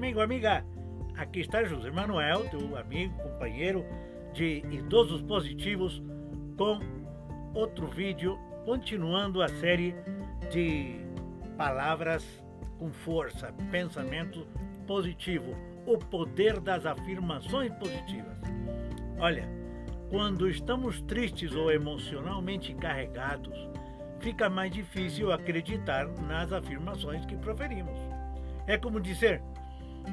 amigo, amiga. Aqui está José Manuel, teu amigo, companheiro de idosos positivos, com outro vídeo, continuando a série de palavras com força, pensamento positivo, o poder das afirmações positivas. Olha, quando estamos tristes ou emocionalmente carregados, fica mais difícil acreditar nas afirmações que proferimos. É como dizer: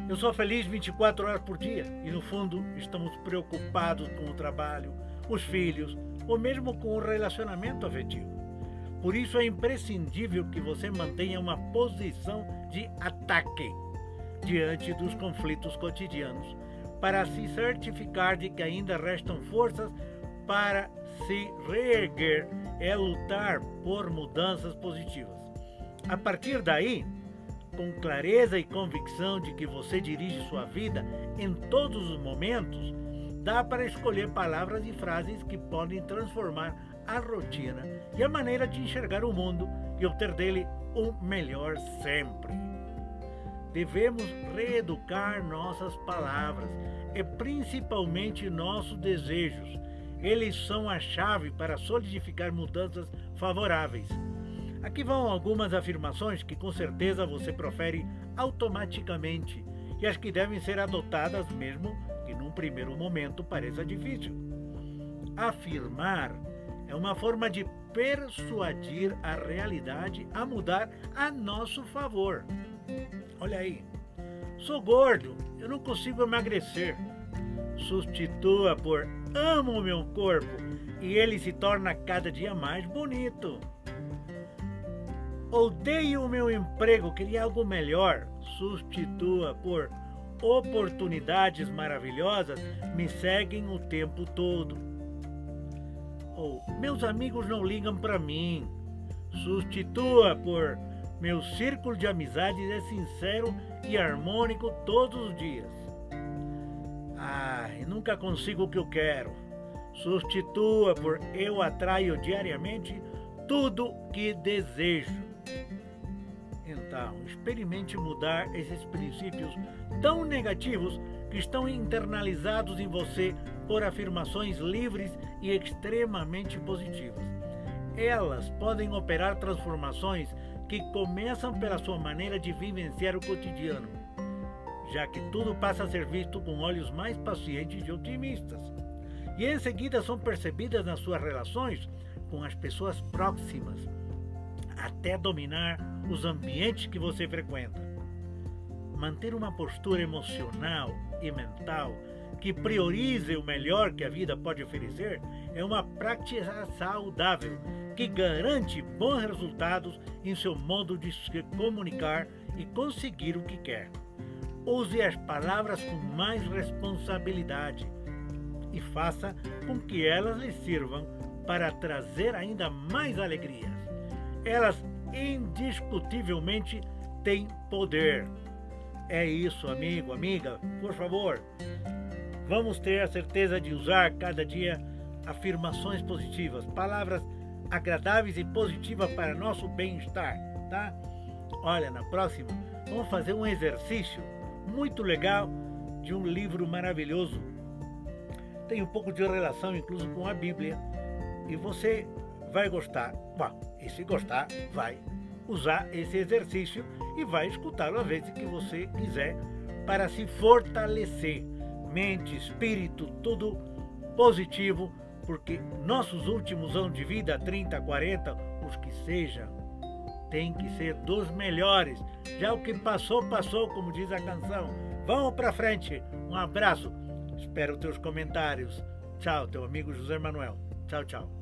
eu sou feliz 24 horas por dia e no fundo estamos preocupados com o trabalho, os filhos ou mesmo com o relacionamento afetivo. Por isso é imprescindível que você mantenha uma posição de ataque diante dos conflitos cotidianos, para se certificar de que ainda restam forças para se reerguer e lutar por mudanças positivas. A partir daí, com clareza e convicção de que você dirige sua vida em todos os momentos, dá para escolher palavras e frases que podem transformar a rotina e a maneira de enxergar o mundo e obter dele o melhor sempre. Devemos reeducar nossas palavras e principalmente nossos desejos. Eles são a chave para solidificar mudanças favoráveis. Aqui vão algumas afirmações que com certeza você profere automaticamente e as que devem ser adotadas mesmo que num primeiro momento pareça difícil. Afirmar é uma forma de persuadir a realidade a mudar a nosso favor. Olha aí, sou gordo, eu não consigo emagrecer. Substitua por amo meu corpo e ele se torna cada dia mais bonito. Odeio o meu emprego, queria algo melhor. Substitua por oportunidades maravilhosas me seguem o tempo todo. Ou meus amigos não ligam para mim. Substitua por meu círculo de amizades é sincero e harmônico todos os dias. Ai, nunca consigo o que eu quero. Substitua por eu atraio diariamente tudo que desejo. Então, experimente mudar esses princípios tão negativos que estão internalizados em você por afirmações livres e extremamente positivas. Elas podem operar transformações que começam pela sua maneira de vivenciar o cotidiano, já que tudo passa a ser visto com olhos mais pacientes e otimistas. E em seguida são percebidas nas suas relações com as pessoas próximas, até dominar os ambientes que você frequenta. Manter uma postura emocional e mental que priorize o melhor que a vida pode oferecer é uma prática saudável que garante bons resultados em seu modo de se comunicar e conseguir o que quer. Use as palavras com mais responsabilidade e faça com que elas lhe sirvam para trazer ainda mais alegrias. Elas indiscutivelmente têm poder. É isso, amigo, amiga, por favor. Vamos ter a certeza de usar cada dia afirmações positivas, palavras agradáveis e positivas para nosso bem-estar, tá? Olha, na próxima vamos fazer um exercício muito legal de um livro maravilhoso. Tem um pouco de relação incluso com a Bíblia e você vai gostar. Bom, e se gostar, vai usar esse exercício e vai escutá-lo às vezes que você quiser para se fortalecer. Mente, espírito, tudo positivo, porque nossos últimos anos de vida, 30, 40, os que sejam, tem que ser dos melhores. Já o que passou, passou, como diz a canção. Vamos para frente. Um abraço. Espero teus comentários. Tchau, teu amigo José Manuel. Tchau, tchau.